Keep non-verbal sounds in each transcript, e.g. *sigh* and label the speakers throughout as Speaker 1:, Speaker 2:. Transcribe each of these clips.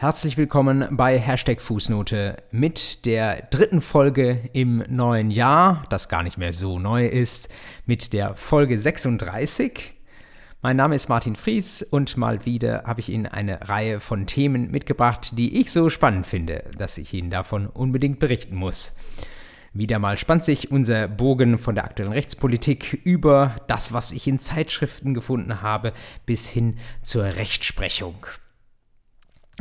Speaker 1: Herzlich willkommen bei Hashtag Fußnote mit der dritten Folge im neuen Jahr, das gar nicht mehr so neu ist, mit der Folge 36. Mein Name ist Martin Fries und mal wieder habe ich Ihnen eine Reihe von Themen mitgebracht, die ich so spannend finde, dass ich Ihnen davon unbedingt berichten muss. Wieder mal spannt sich unser Bogen von der aktuellen Rechtspolitik über das, was ich in Zeitschriften gefunden habe, bis hin zur Rechtsprechung.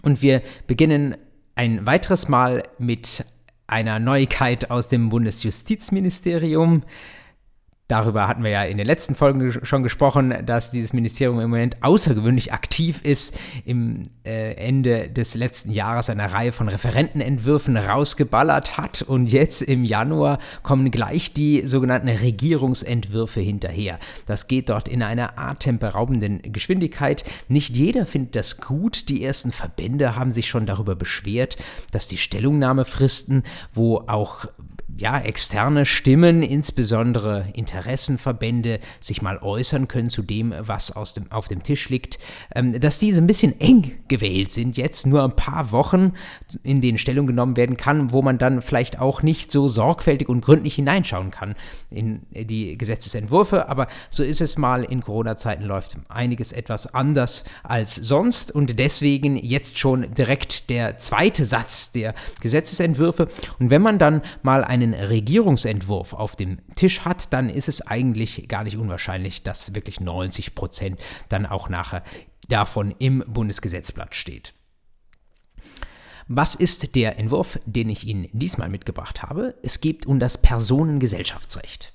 Speaker 1: Und wir beginnen ein weiteres Mal mit einer Neuigkeit aus dem Bundesjustizministerium. Darüber hatten wir ja in den letzten Folgen schon gesprochen, dass dieses Ministerium im Moment außergewöhnlich aktiv ist, im äh, Ende des letzten Jahres eine Reihe von Referentenentwürfen rausgeballert hat und jetzt im Januar kommen gleich die sogenannten Regierungsentwürfe hinterher. Das geht dort in einer atemberaubenden Geschwindigkeit. Nicht jeder findet das gut. Die ersten Verbände haben sich schon darüber beschwert, dass die Stellungnahmefristen, wo auch ja, externe Stimmen, insbesondere Interessenverbände, sich mal äußern können zu dem, was aus dem, auf dem Tisch liegt, ähm, dass diese ein bisschen eng gewählt sind, jetzt nur ein paar Wochen, in denen Stellung genommen werden kann, wo man dann vielleicht auch nicht so sorgfältig und gründlich hineinschauen kann in die Gesetzesentwürfe. Aber so ist es mal, in Corona-Zeiten läuft einiges etwas anders als sonst und deswegen jetzt schon direkt der zweite Satz der Gesetzesentwürfe. Und wenn man dann mal einen einen Regierungsentwurf auf dem Tisch hat, dann ist es eigentlich gar nicht unwahrscheinlich, dass wirklich 90 Prozent dann auch nachher davon im Bundesgesetzblatt steht. Was ist der Entwurf, den ich Ihnen diesmal mitgebracht habe? Es geht um das Personengesellschaftsrecht.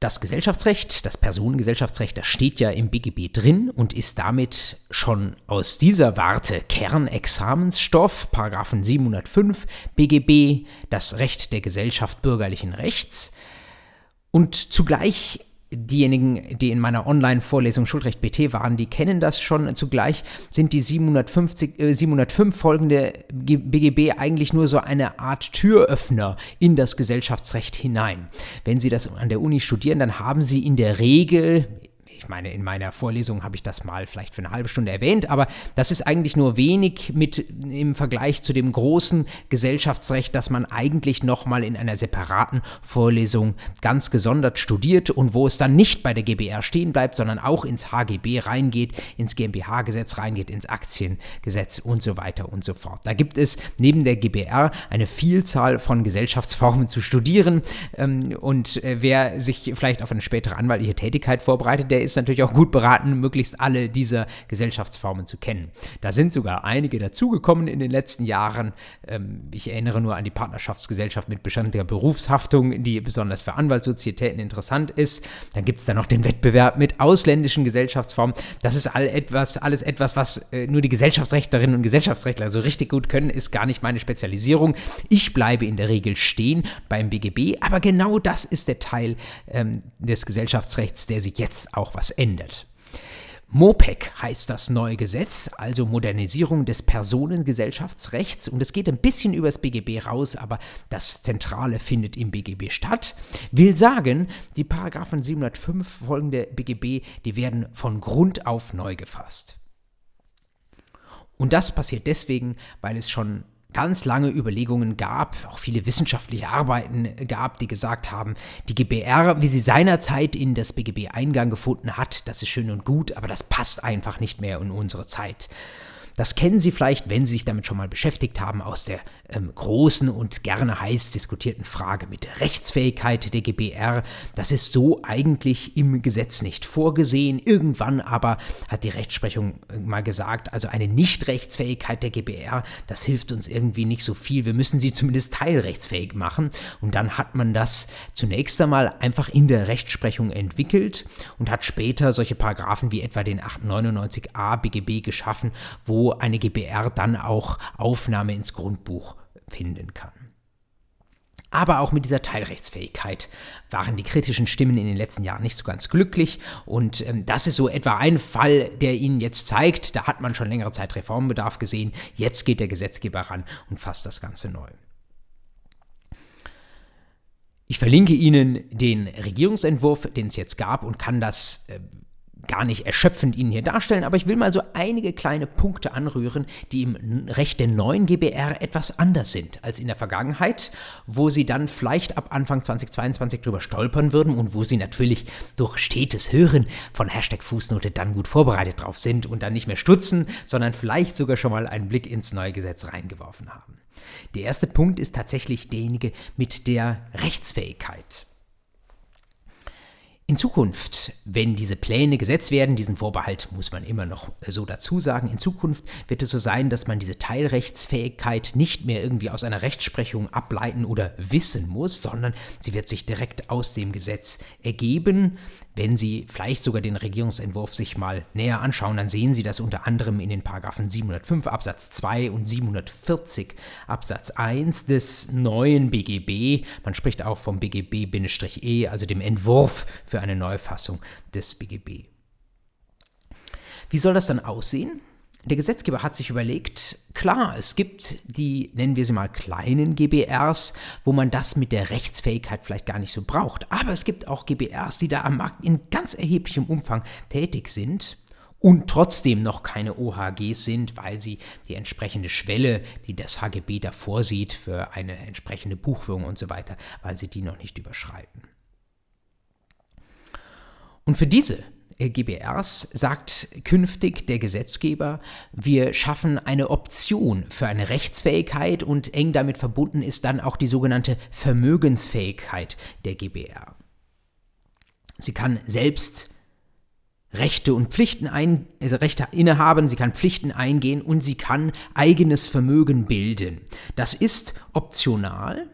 Speaker 1: Das Gesellschaftsrecht, das Personengesellschaftsrecht, das steht ja im BGB drin und ist damit schon aus dieser Warte Kernexamensstoff, Paragraphen 705 BGB, das Recht der Gesellschaft bürgerlichen Rechts. Und zugleich diejenigen, die in meiner Online-Vorlesung Schuldrecht BT waren, die kennen das schon. Zugleich sind die 750, äh, 705 folgende BGB eigentlich nur so eine Art Türöffner in das Gesellschaftsrecht hinein. Wenn Sie das an der Uni studieren, dann haben Sie in der Regel ich meine, in meiner Vorlesung habe ich das mal vielleicht für eine halbe Stunde erwähnt, aber das ist eigentlich nur wenig mit im Vergleich zu dem großen Gesellschaftsrecht, das man eigentlich nochmal in einer separaten Vorlesung ganz gesondert studiert und wo es dann nicht bei der GBR stehen bleibt, sondern auch ins HGB reingeht, ins GmbH-Gesetz reingeht, ins Aktiengesetz und so weiter und so fort. Da gibt es neben der GBR eine Vielzahl von Gesellschaftsformen zu studieren ähm, und äh, wer sich vielleicht auf eine spätere anwaltliche Tätigkeit vorbereitet, der ist natürlich auch gut beraten, möglichst alle dieser Gesellschaftsformen zu kennen. Da sind sogar einige dazugekommen in den letzten Jahren. Ähm, ich erinnere nur an die Partnerschaftsgesellschaft mit beständiger Berufshaftung, die besonders für Anwaltssozietäten interessant ist. Dann gibt es da noch den Wettbewerb mit ausländischen Gesellschaftsformen. Das ist all etwas, alles etwas, was äh, nur die Gesellschaftsrechtlerinnen und Gesellschaftsrechtler so richtig gut können, ist gar nicht meine Spezialisierung. Ich bleibe in der Regel stehen beim BGB, aber genau das ist der Teil ähm, des Gesellschaftsrechts, der sich jetzt auch was ändert. MOPEC heißt das neue Gesetz, also Modernisierung des Personengesellschaftsrechts. Und es geht ein bisschen übers BGB raus, aber das Zentrale findet im BGB statt. Will sagen, die Paragraphen 705 folgende BGB, die werden von Grund auf neu gefasst. Und das passiert deswegen, weil es schon ganz lange Überlegungen gab, auch viele wissenschaftliche Arbeiten gab, die gesagt haben, die GBR, wie sie seinerzeit in das BGB Eingang gefunden hat, das ist schön und gut, aber das passt einfach nicht mehr in unsere Zeit. Das kennen Sie vielleicht, wenn Sie sich damit schon mal beschäftigt haben, aus der ähm, großen und gerne heiß diskutierten Frage mit der Rechtsfähigkeit der GBR. Das ist so eigentlich im Gesetz nicht vorgesehen. Irgendwann aber hat die Rechtsprechung äh, mal gesagt, also eine Nichtrechtsfähigkeit der GBR, das hilft uns irgendwie nicht so viel. Wir müssen sie zumindest teilrechtsfähig machen. Und dann hat man das zunächst einmal einfach in der Rechtsprechung entwickelt und hat später solche Paragraphen wie etwa den 899a BGB geschaffen, wo eine GBR dann auch Aufnahme ins Grundbuch finden kann. Aber auch mit dieser Teilrechtsfähigkeit waren die kritischen Stimmen in den letzten Jahren nicht so ganz glücklich. Und ähm, das ist so etwa ein Fall, der Ihnen jetzt zeigt, da hat man schon längere Zeit Reformbedarf gesehen. Jetzt geht der Gesetzgeber ran und fasst das Ganze neu. Ich verlinke Ihnen den Regierungsentwurf, den es jetzt gab, und kann das äh, gar nicht erschöpfend Ihnen hier darstellen, aber ich will mal so einige kleine Punkte anrühren, die im Recht der neuen GBR etwas anders sind als in der Vergangenheit, wo Sie dann vielleicht ab Anfang 2022 drüber stolpern würden und wo Sie natürlich durch stetes Hören von Hashtag Fußnote dann gut vorbereitet drauf sind und dann nicht mehr stutzen, sondern vielleicht sogar schon mal einen Blick ins neue Gesetz reingeworfen haben. Der erste Punkt ist tatsächlich derjenige mit der Rechtsfähigkeit. In Zukunft, wenn diese Pläne gesetzt werden, diesen Vorbehalt muss man immer noch so dazu sagen, in Zukunft wird es so sein, dass man diese Teilrechtsfähigkeit nicht mehr irgendwie aus einer Rechtsprechung ableiten oder wissen muss, sondern sie wird sich direkt aus dem Gesetz ergeben. Wenn Sie vielleicht sogar den Regierungsentwurf sich mal näher anschauen, dann sehen Sie das unter anderem in den Paragraphen 705 Absatz 2 und 740 Absatz 1 des neuen BGB. Man spricht auch vom BGB-E, also dem Entwurf für eine Neufassung des BGB. Wie soll das dann aussehen? Der Gesetzgeber hat sich überlegt, klar, es gibt die, nennen wir sie mal, kleinen GBRs, wo man das mit der Rechtsfähigkeit vielleicht gar nicht so braucht. Aber es gibt auch GBRs, die da am Markt in ganz erheblichem Umfang tätig sind und trotzdem noch keine OHGs sind, weil sie die entsprechende Schwelle, die das HGB da vorsieht für eine entsprechende Buchführung und so weiter, weil sie die noch nicht überschreiten. Und für diese GBRs sagt künftig der Gesetzgeber, wir schaffen eine Option für eine Rechtsfähigkeit und eng damit verbunden ist dann auch die sogenannte Vermögensfähigkeit der GBR. Sie kann selbst Rechte und Pflichten ein, also Rechte innehaben, sie kann Pflichten eingehen und sie kann eigenes Vermögen bilden. Das ist optional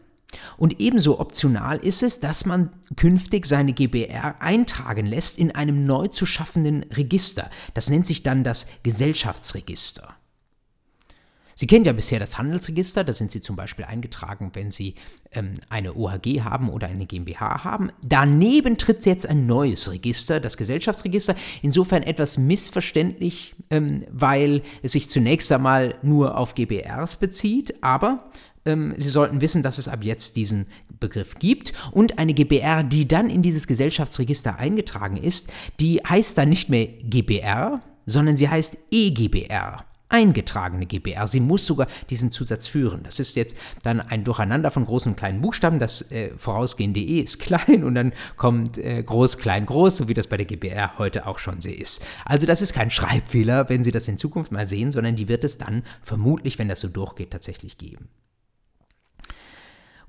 Speaker 1: und ebenso optional ist es, dass man künftig seine GBR eintragen lässt in einem neu zu schaffenden Register. Das nennt sich dann das Gesellschaftsregister. Sie kennen ja bisher das Handelsregister, da sind Sie zum Beispiel eingetragen, wenn Sie ähm, eine OHG haben oder eine GmbH haben. Daneben tritt jetzt ein neues Register, das Gesellschaftsregister, insofern etwas missverständlich, ähm, weil es sich zunächst einmal nur auf GBRs bezieht, aber ähm, Sie sollten wissen, dass es ab jetzt diesen Begriff gibt. Und eine GBR, die dann in dieses Gesellschaftsregister eingetragen ist, die heißt dann nicht mehr GBR, sondern sie heißt EGBR eingetragene GBR. Sie muss sogar diesen Zusatz führen. Das ist jetzt dann ein Durcheinander von großen und kleinen Buchstaben. Das äh, vorausgehende E ist klein und dann kommt äh, groß, klein, groß, so wie das bei der GBR heute auch schon so ist. Also das ist kein Schreibfehler, wenn Sie das in Zukunft mal sehen, sondern die wird es dann vermutlich, wenn das so durchgeht, tatsächlich geben.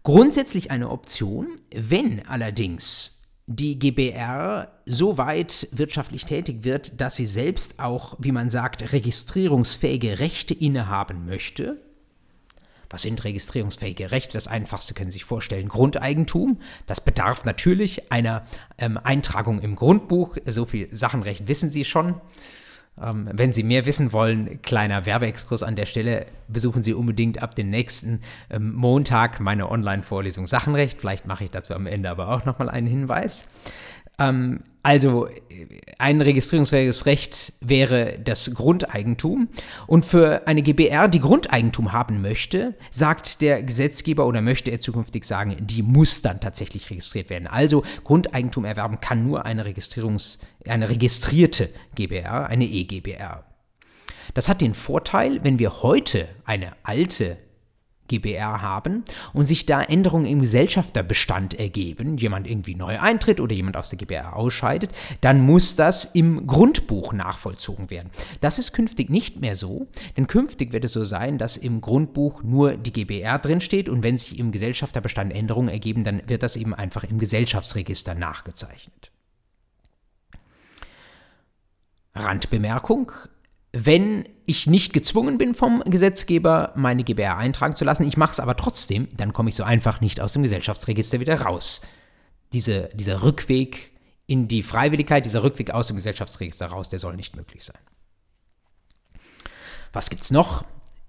Speaker 1: Grundsätzlich eine Option, wenn allerdings die GBR so weit wirtschaftlich tätig wird, dass sie selbst auch, wie man sagt, registrierungsfähige Rechte innehaben möchte. Was sind registrierungsfähige Rechte? Das einfachste können Sie sich vorstellen, Grundeigentum. Das bedarf natürlich einer ähm, Eintragung im Grundbuch. So viel Sachenrecht wissen Sie schon. Ähm, wenn Sie mehr wissen wollen, kleiner Werbeexkurs an der Stelle, besuchen Sie unbedingt ab dem nächsten ähm, Montag meine Online-Vorlesung Sachenrecht. Vielleicht mache ich dazu am Ende aber auch nochmal einen Hinweis. Ähm, also ein registrierungsfähiges Recht wäre das Grundeigentum. Und für eine GBR, die Grundeigentum haben möchte, sagt der Gesetzgeber oder möchte er zukünftig sagen, die muss dann tatsächlich registriert werden. Also Grundeigentum erwerben kann nur eine, Registrierungs-, eine registrierte GBR, eine E-GBR. Das hat den Vorteil, wenn wir heute eine alte GBR haben und sich da Änderungen im Gesellschafterbestand ergeben, jemand irgendwie neu eintritt oder jemand aus der GBR ausscheidet, dann muss das im Grundbuch nachvollzogen werden. Das ist künftig nicht mehr so, denn künftig wird es so sein, dass im Grundbuch nur die GBR drinsteht und wenn sich im Gesellschafterbestand Änderungen ergeben, dann wird das eben einfach im Gesellschaftsregister nachgezeichnet. Randbemerkung, wenn ich nicht gezwungen bin vom Gesetzgeber, meine GBR eintragen zu lassen, ich mache es aber trotzdem, dann komme ich so einfach nicht aus dem Gesellschaftsregister wieder raus. Diese, dieser Rückweg in die Freiwilligkeit, dieser Rückweg aus dem Gesellschaftsregister raus, der soll nicht möglich sein. Was gibt es noch?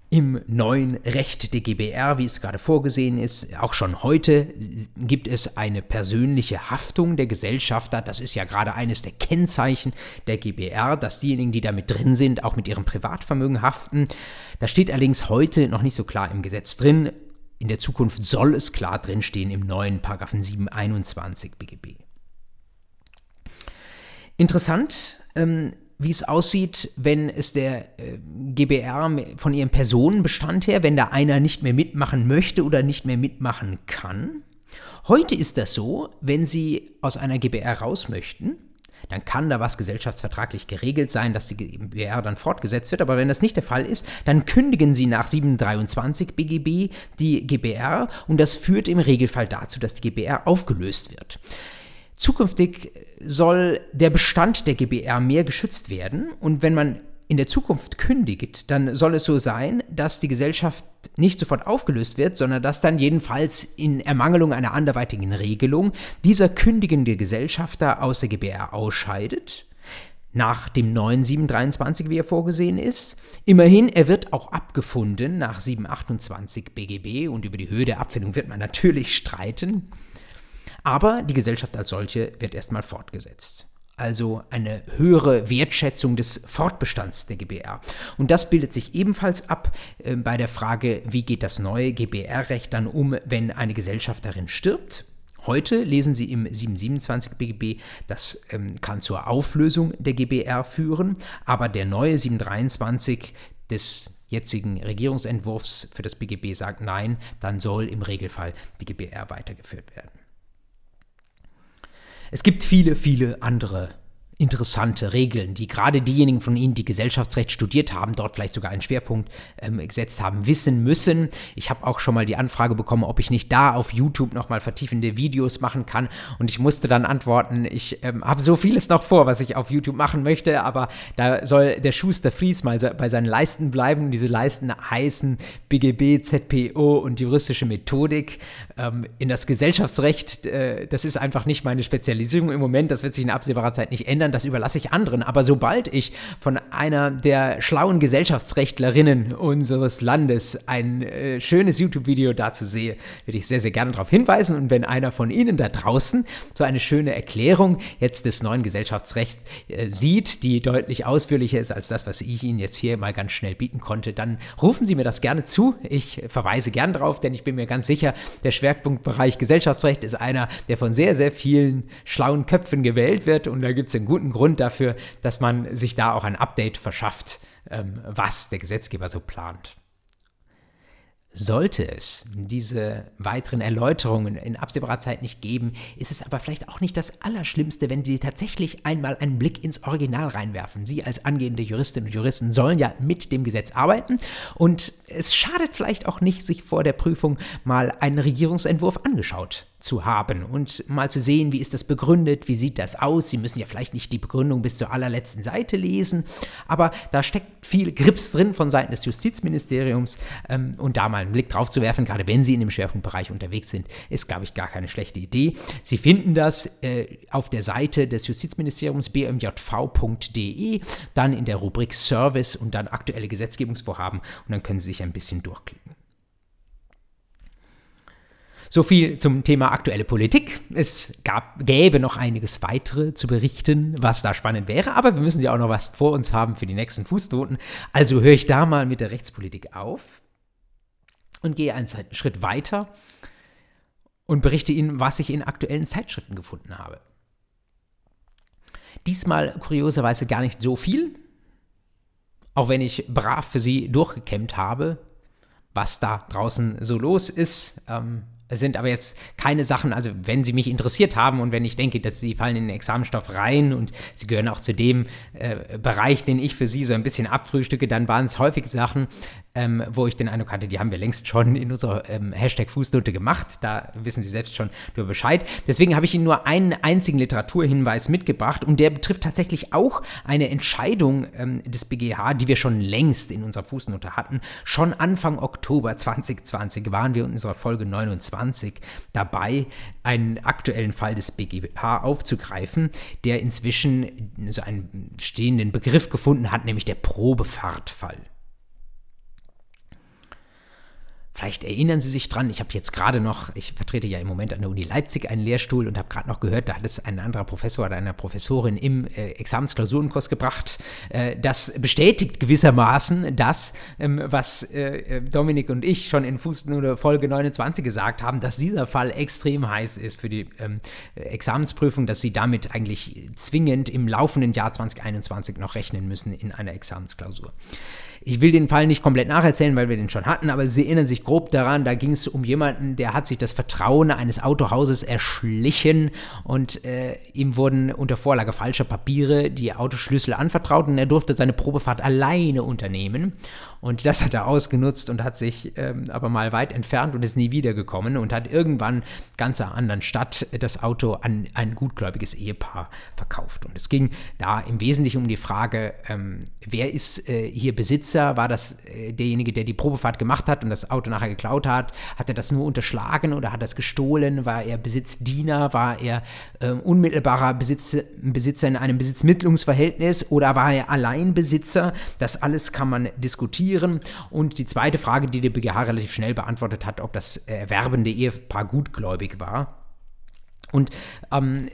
Speaker 1: Im neuen Recht der GBR, wie es gerade vorgesehen ist, auch schon heute gibt es eine persönliche Haftung der Gesellschafter. Das ist ja gerade eines der Kennzeichen der GBR, dass diejenigen, die damit drin sind, auch mit ihrem Privatvermögen haften. Das steht allerdings heute noch nicht so klar im Gesetz drin. In der Zukunft soll es klar drinstehen im neuen Paragraphen 721 BGB. Interessant ähm, wie es aussieht, wenn es der äh, GBR von ihrem Personenbestand her, wenn da einer nicht mehr mitmachen möchte oder nicht mehr mitmachen kann. Heute ist das so, wenn Sie aus einer GBR raus möchten, dann kann da was gesellschaftsvertraglich geregelt sein, dass die GBR dann fortgesetzt wird. Aber wenn das nicht der Fall ist, dann kündigen Sie nach 723 BGB die GBR und das führt im Regelfall dazu, dass die GBR aufgelöst wird. Zukünftig soll der Bestand der GBR mehr geschützt werden und wenn man in der Zukunft kündigt, dann soll es so sein, dass die Gesellschaft nicht sofort aufgelöst wird, sondern dass dann jedenfalls in Ermangelung einer anderweitigen Regelung dieser kündigende Gesellschafter aus der GBR ausscheidet nach dem neuen 723, wie er vorgesehen ist. Immerhin, er wird auch abgefunden nach 728 BGB und über die Höhe der Abfindung wird man natürlich streiten. Aber die Gesellschaft als solche wird erstmal fortgesetzt. Also eine höhere Wertschätzung des Fortbestands der GBR. Und das bildet sich ebenfalls ab äh, bei der Frage, wie geht das neue GBR-Recht dann um, wenn eine Gesellschafterin stirbt. Heute lesen Sie im 727 BGB, das ähm, kann zur Auflösung der GBR führen, aber der neue 723 des jetzigen Regierungsentwurfs für das BGB sagt nein, dann soll im Regelfall die GBR weitergeführt werden. Es gibt viele, viele andere interessante Regeln, die gerade diejenigen von Ihnen, die Gesellschaftsrecht studiert haben, dort vielleicht sogar einen Schwerpunkt ähm, gesetzt haben, wissen müssen. Ich habe auch schon mal die Anfrage bekommen, ob ich nicht da auf YouTube nochmal vertiefende Videos machen kann. Und ich musste dann antworten, ich ähm, habe so vieles noch vor, was ich auf YouTube machen möchte, aber da soll der Schuster Fries mal bei seinen Leisten bleiben. Diese Leisten heißen BGB, ZPO und juristische Methodik. Ähm, in das Gesellschaftsrecht, äh, das ist einfach nicht meine Spezialisierung im Moment, das wird sich in absehbarer Zeit nicht ändern ändern, das überlasse ich anderen. Aber sobald ich von einer der schlauen Gesellschaftsrechtlerinnen unseres Landes ein äh, schönes YouTube-Video dazu sehe, würde ich sehr, sehr gerne darauf hinweisen. Und wenn einer von Ihnen da draußen so eine schöne Erklärung jetzt des neuen Gesellschaftsrechts äh, sieht, die deutlich ausführlicher ist als das, was ich Ihnen jetzt hier mal ganz schnell bieten konnte, dann rufen Sie mir das gerne zu. Ich verweise gern darauf, denn ich bin mir ganz sicher, der Schwerpunktbereich Gesellschaftsrecht ist einer, der von sehr, sehr vielen schlauen Köpfen gewählt wird. Und da gibt es einen guten guten Grund dafür, dass man sich da auch ein Update verschafft, ähm, was der Gesetzgeber so plant. Sollte es diese weiteren Erläuterungen in absehbarer Zeit nicht geben, ist es aber vielleicht auch nicht das Allerschlimmste, wenn Sie tatsächlich einmal einen Blick ins Original reinwerfen. Sie als angehende Juristinnen und Juristen sollen ja mit dem Gesetz arbeiten und es schadet vielleicht auch nicht, sich vor der Prüfung mal einen Regierungsentwurf angeschaut zu haben und mal zu sehen, wie ist das begründet, wie sieht das aus. Sie müssen ja vielleicht nicht die Begründung bis zur allerletzten Seite lesen, aber da steckt viel Grips drin von Seiten des Justizministeriums ähm, und da mal einen Blick drauf zu werfen, gerade wenn Sie in dem Schwerpunktbereich unterwegs sind, ist, glaube ich, gar keine schlechte Idee. Sie finden das äh, auf der Seite des Justizministeriums bmjv.de, dann in der Rubrik Service und dann aktuelle Gesetzgebungsvorhaben und dann können Sie sich ein bisschen durchklicken. So viel zum Thema aktuelle Politik. Es gab, gäbe noch einiges weitere zu berichten, was da spannend wäre, aber wir müssen ja auch noch was vor uns haben für die nächsten Fußnoten. Also höre ich da mal mit der Rechtspolitik auf und gehe einen Schritt weiter und berichte Ihnen, was ich in aktuellen Zeitschriften gefunden habe. Diesmal kurioserweise gar nicht so viel, auch wenn ich brav für Sie durchgekämmt habe, was da draußen so los ist. Ähm, es sind aber jetzt keine Sachen, also wenn sie mich interessiert haben und wenn ich denke, dass sie fallen in den Examenstoff rein und sie gehören auch zu dem äh, Bereich, den ich für sie so ein bisschen abfrühstücke, dann waren es häufig Sachen, ähm, wo ich den Eindruck hatte, die haben wir längst schon in unserer ähm, Hashtag Fußnote gemacht. Da wissen Sie selbst schon darüber Bescheid. Deswegen habe ich Ihnen nur einen einzigen Literaturhinweis mitgebracht und der betrifft tatsächlich auch eine Entscheidung ähm, des BGH, die wir schon längst in unserer Fußnote hatten. Schon Anfang Oktober 2020 waren wir in unserer Folge 29 dabei, einen aktuellen Fall des BGH aufzugreifen, der inzwischen so einen stehenden Begriff gefunden hat, nämlich der Probefahrtfall. Vielleicht erinnern Sie sich dran, ich habe jetzt gerade noch, ich vertrete ja im Moment an der Uni Leipzig einen Lehrstuhl und habe gerade noch gehört, da hat es ein anderer Professor oder eine Professorin im äh, Examensklausurenkurs gebracht. Äh, das bestätigt gewissermaßen das, ähm, was äh, Dominik und ich schon in Fußnote Folge 29 gesagt haben, dass dieser Fall extrem heiß ist für die ähm, Examensprüfung, dass Sie damit eigentlich zwingend im laufenden Jahr 2021 noch rechnen müssen in einer Examensklausur. Ich will den Fall nicht komplett nacherzählen, weil wir den schon hatten, aber Sie erinnern sich grob daran, da ging es um jemanden, der hat sich das Vertrauen eines Autohauses erschlichen und äh, ihm wurden unter Vorlage falscher Papiere die Autoschlüssel anvertraut und er durfte seine Probefahrt alleine unternehmen. Und das hat er ausgenutzt und hat sich ähm, aber mal weit entfernt und ist nie wiedergekommen und hat irgendwann ganz einer anderen Stadt das Auto an ein gutgläubiges Ehepaar verkauft. Und es ging da im Wesentlichen um die Frage, ähm, wer ist äh, hier Besitzer? War das äh, derjenige, der die Probefahrt gemacht hat und das Auto nachher geklaut hat? Hat er das nur unterschlagen oder hat er es gestohlen? War er Besitzdiener? War er äh, unmittelbarer Besitz, Besitzer in einem Besitzmittlungsverhältnis oder war er Alleinbesitzer? Das alles kann man diskutieren diskutieren. Und die zweite Frage, die der BGH relativ schnell beantwortet hat, ob das erwerbende Ehepaar gutgläubig war. Und ähm,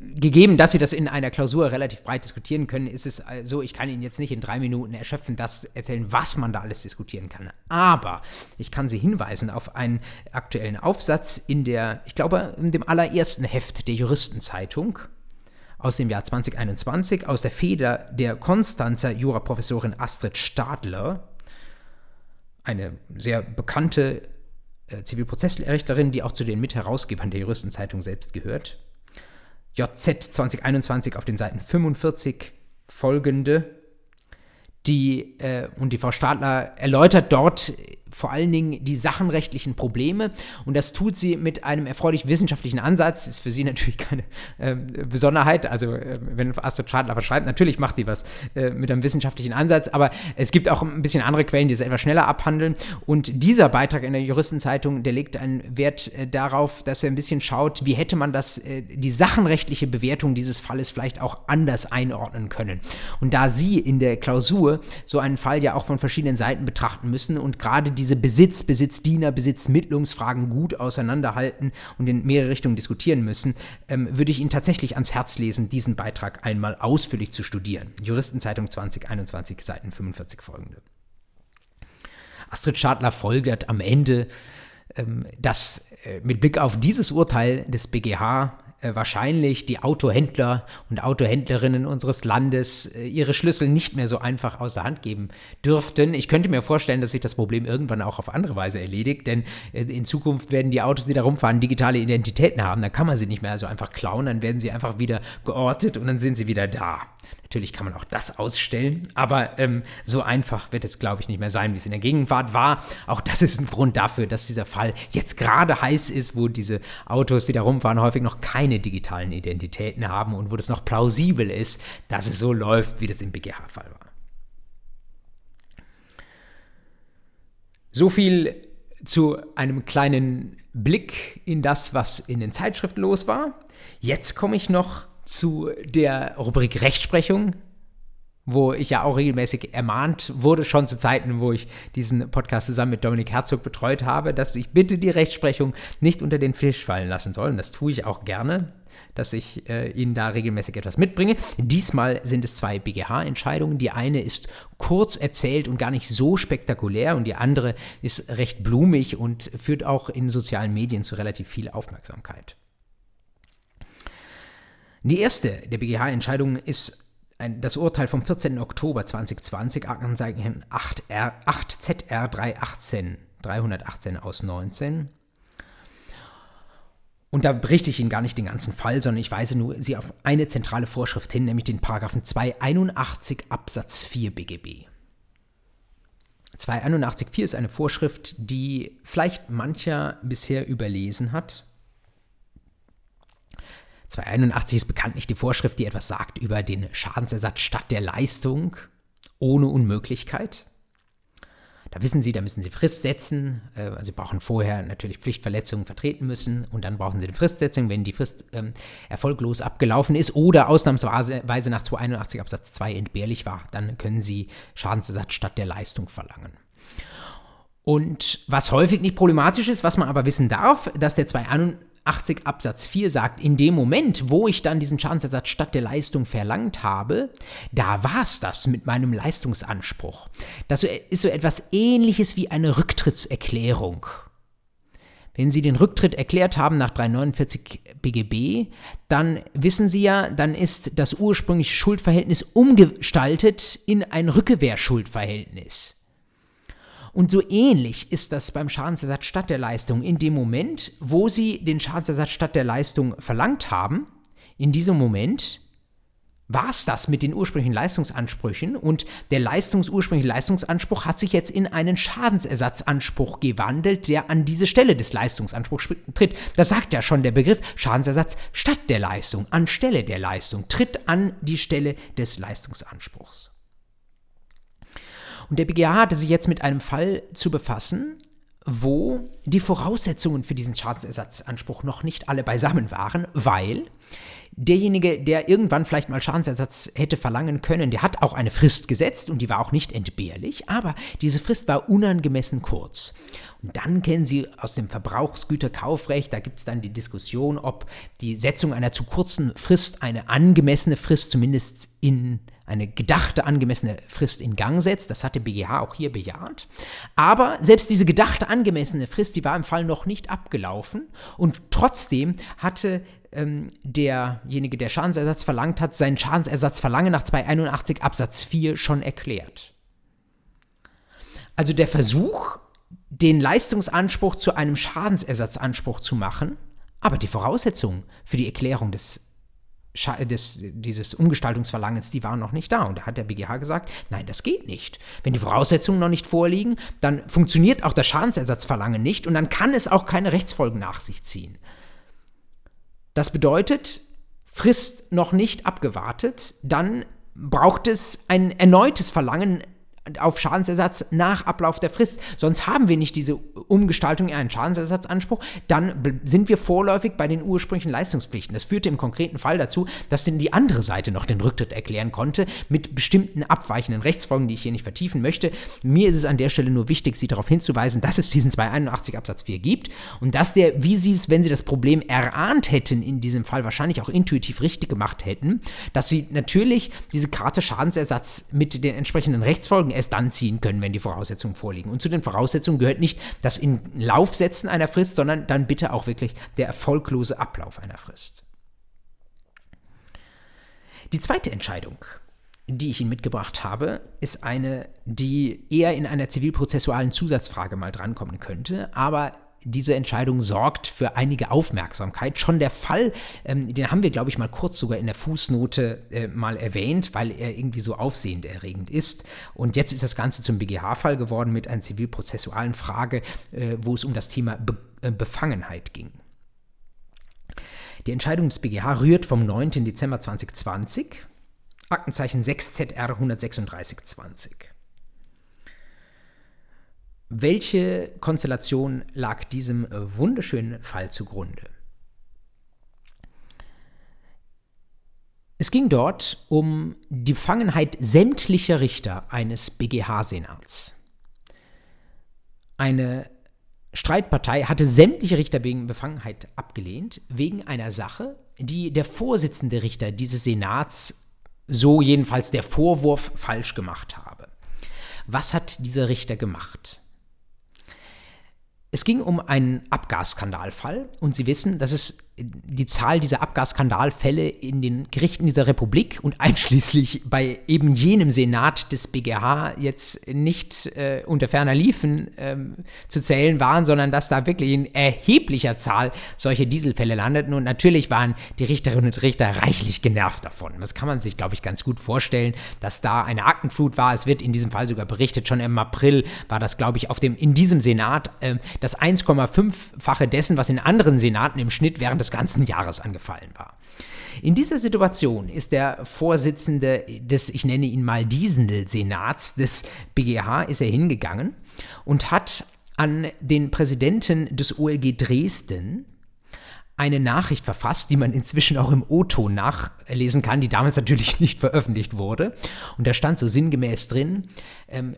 Speaker 1: gegeben, dass Sie das in einer Klausur relativ breit diskutieren können, ist es so, ich kann Ihnen jetzt nicht in drei Minuten erschöpfen, das erzählen, was man da alles diskutieren kann. Aber ich kann Sie hinweisen auf einen aktuellen Aufsatz in der, ich glaube, in dem allerersten Heft der Juristenzeitung aus dem Jahr 2021 aus der Feder der Konstanzer Juraprofessorin Astrid Stadler, eine sehr bekannte äh, Zivilprozessrechtlerin, die auch zu den Mitherausgebern der Juristenzeitung selbst gehört. JZ 2021 auf den Seiten 45 folgende, die, äh, und die Frau Stadler erläutert dort vor allen Dingen die sachenrechtlichen Probleme und das tut sie mit einem erfreulich wissenschaftlichen Ansatz. Ist für sie natürlich keine äh, Besonderheit. Also, äh, wenn Astrid Stadler was schreibt, natürlich macht sie was äh, mit einem wissenschaftlichen Ansatz, aber es gibt auch ein bisschen andere Quellen, die es etwas schneller abhandeln. Und dieser Beitrag in der Juristenzeitung, der legt einen Wert äh, darauf, dass er ein bisschen schaut, wie hätte man das, äh, die sachenrechtliche Bewertung dieses Falles vielleicht auch anders einordnen können. Und da sie in der Klausur so einen Fall ja auch von verschiedenen Seiten betrachten müssen und gerade die diese Besitz, Besitzdiener, Besitzmittlungsfragen gut auseinanderhalten und in mehrere Richtungen diskutieren müssen, ähm, würde ich Ihnen tatsächlich ans Herz lesen, diesen Beitrag einmal ausführlich zu studieren. Juristenzeitung 2021, Seiten 45 folgende. Astrid Schadler folgert am Ende, ähm, dass äh, mit Blick auf dieses Urteil des BGH wahrscheinlich die Autohändler und Autohändlerinnen unseres Landes äh, ihre Schlüssel nicht mehr so einfach aus der Hand geben dürften. Ich könnte mir vorstellen, dass sich das Problem irgendwann auch auf andere Weise erledigt, denn äh, in Zukunft werden die Autos, die da rumfahren, digitale Identitäten haben. Dann kann man sie nicht mehr so einfach klauen, dann werden sie einfach wieder geortet und dann sind sie wieder da. Natürlich kann man auch das ausstellen, aber ähm, so einfach wird es, glaube ich, nicht mehr sein, wie es in der Gegenwart war. Auch das ist ein Grund dafür, dass dieser Fall jetzt gerade heiß ist, wo diese Autos, die da rumfahren, häufig noch keine digitalen Identitäten haben und wo das noch plausibel ist, dass es so läuft, wie das im BGH-Fall war. So viel zu einem kleinen Blick in das, was in den Zeitschriften los war. Jetzt komme ich noch zu der Rubrik Rechtsprechung, wo ich ja auch regelmäßig ermahnt wurde, schon zu Zeiten, wo ich diesen Podcast zusammen mit Dominik Herzog betreut habe, dass ich bitte die Rechtsprechung nicht unter den Fisch fallen lassen soll. Und das tue ich auch gerne, dass ich äh, Ihnen da regelmäßig etwas mitbringe. Diesmal sind es zwei BGH-Entscheidungen. Die eine ist kurz erzählt und gar nicht so spektakulär und die andere ist recht blumig und führt auch in sozialen Medien zu relativ viel Aufmerksamkeit. Die erste der BGH-Entscheidungen ist ein, das Urteil vom 14. Oktober 2020, Aktenzeichen 8R, 8ZR 318, 318 aus 19. Und da berichte ich Ihnen gar nicht den ganzen Fall, sondern ich weise nur Sie auf eine zentrale Vorschrift hin, nämlich den Paragraphen 281 Absatz 4 BGB. 281.4 ist eine Vorschrift, die vielleicht mancher bisher überlesen hat 281 ist bekanntlich die Vorschrift, die etwas sagt über den Schadensersatz statt der Leistung ohne Unmöglichkeit. Da wissen Sie, da müssen Sie Frist setzen. Äh, also Sie brauchen vorher natürlich Pflichtverletzungen vertreten müssen und dann brauchen Sie eine Fristsetzung, wenn die Frist ähm, erfolglos abgelaufen ist oder ausnahmsweise nach 281 Absatz 2 entbehrlich war. Dann können Sie Schadensersatz statt der Leistung verlangen. Und was häufig nicht problematisch ist, was man aber wissen darf, dass der 281 Absatz 4 sagt, in dem Moment, wo ich dann diesen Schadensersatz statt der Leistung verlangt habe, da war es das mit meinem Leistungsanspruch. Das ist so etwas ähnliches wie eine Rücktrittserklärung. Wenn Sie den Rücktritt erklärt haben nach 349 BGB, dann wissen Sie ja, dann ist das ursprüngliche Schuldverhältnis umgestaltet in ein Rückkehrschuldverhältnis. Und so ähnlich ist das beim Schadensersatz statt der Leistung. In dem Moment, wo Sie den Schadensersatz statt der Leistung verlangt haben, in diesem Moment war es das mit den ursprünglichen Leistungsansprüchen und der leistungsursprüngliche Leistungsanspruch hat sich jetzt in einen Schadensersatzanspruch gewandelt, der an diese Stelle des Leistungsanspruchs tritt. Das sagt ja schon der Begriff Schadensersatz statt der Leistung, anstelle der Leistung, tritt an die Stelle des Leistungsanspruchs. Und der BGH hatte sich jetzt mit einem Fall zu befassen, wo die Voraussetzungen für diesen Schadensersatzanspruch noch nicht alle beisammen waren, weil derjenige, der irgendwann vielleicht mal Schadensersatz hätte verlangen können, der hat auch eine Frist gesetzt und die war auch nicht entbehrlich, aber diese Frist war unangemessen kurz. Und dann kennen Sie aus dem Verbrauchsgüterkaufrecht, da gibt es dann die Diskussion, ob die Setzung einer zu kurzen Frist eine angemessene Frist zumindest in eine gedachte angemessene Frist in Gang setzt. Das hat der BGH auch hier bejaht. Aber selbst diese gedachte angemessene Frist, die war im Fall noch nicht abgelaufen und trotzdem hatte ähm, derjenige, der Schadensersatz verlangt hat, seinen Schadensersatzverlangen nach 281 Absatz 4 schon erklärt. Also der Versuch, den Leistungsanspruch zu einem Schadensersatzanspruch zu machen, aber die Voraussetzungen für die Erklärung des des, dieses Umgestaltungsverlangens, die waren noch nicht da. Und da hat der BGH gesagt, nein, das geht nicht. Wenn die Voraussetzungen noch nicht vorliegen, dann funktioniert auch das Schadensersatzverlangen nicht und dann kann es auch keine Rechtsfolgen nach sich ziehen. Das bedeutet, Frist noch nicht abgewartet, dann braucht es ein erneutes Verlangen auf Schadensersatz nach Ablauf der Frist. Sonst haben wir nicht diese Umgestaltung in einen Schadensersatzanspruch. Dann sind wir vorläufig bei den ursprünglichen Leistungspflichten. Das führte im konkreten Fall dazu, dass denn die andere Seite noch den Rücktritt erklären konnte mit bestimmten abweichenden Rechtsfolgen, die ich hier nicht vertiefen möchte. Mir ist es an der Stelle nur wichtig, Sie darauf hinzuweisen, dass es diesen 281 Absatz 4 gibt und dass der, wie Sie es, wenn Sie das Problem erahnt hätten, in diesem Fall wahrscheinlich auch intuitiv richtig gemacht hätten, dass Sie natürlich diese Karte Schadensersatz mit den entsprechenden Rechtsfolgen erst dann ziehen können, wenn die Voraussetzungen vorliegen. Und zu den Voraussetzungen gehört nicht das in Laufsetzen einer Frist, sondern dann bitte auch wirklich der erfolglose Ablauf einer Frist. Die zweite Entscheidung, die ich Ihnen mitgebracht habe, ist eine, die eher in einer zivilprozessualen Zusatzfrage mal drankommen könnte, aber diese Entscheidung sorgt für einige Aufmerksamkeit. Schon der Fall, ähm, den haben wir, glaube ich, mal kurz sogar in der Fußnote äh, mal erwähnt, weil er irgendwie so aufsehenderregend ist. Und jetzt ist das Ganze zum BGH-Fall geworden mit einer zivilprozessualen Frage, äh, wo es um das Thema Be äh, Befangenheit ging. Die Entscheidung des BGH rührt vom 9. Dezember 2020, Aktenzeichen 6ZR 13620. Welche Konstellation lag diesem äh, wunderschönen Fall zugrunde? Es ging dort um die Befangenheit sämtlicher Richter eines BGH-Senats. Eine Streitpartei hatte sämtliche Richter wegen Befangenheit abgelehnt, wegen einer Sache, die der Vorsitzende Richter dieses Senats, so jedenfalls der Vorwurf, falsch gemacht habe. Was hat dieser Richter gemacht? Es ging um einen Abgasskandalfall und Sie wissen, dass es die Zahl dieser Abgasskandalfälle in den Gerichten dieser Republik und einschließlich bei eben jenem Senat des BGH jetzt nicht äh, unter ferner Liefen ähm, zu zählen waren, sondern dass da wirklich in erheblicher Zahl solche Dieselfälle landeten. Und natürlich waren die Richterinnen und Richter reichlich genervt davon. Das kann man sich, glaube ich, ganz gut vorstellen, dass da eine Aktenflut war. Es wird in diesem Fall sogar berichtet, schon im April war das, glaube ich, auf dem, in diesem Senat äh, das 1,5-fache dessen, was in anderen Senaten im Schnitt während des ganzen Jahres angefallen war. In dieser Situation ist der Vorsitzende des, ich nenne ihn mal diesen Senats des BGH, ist er hingegangen und hat an den Präsidenten des OLG Dresden eine Nachricht verfasst, die man inzwischen auch im O-Ton nachlesen kann, die damals natürlich *laughs* nicht veröffentlicht wurde. Und da stand so sinngemäß drin, ähm,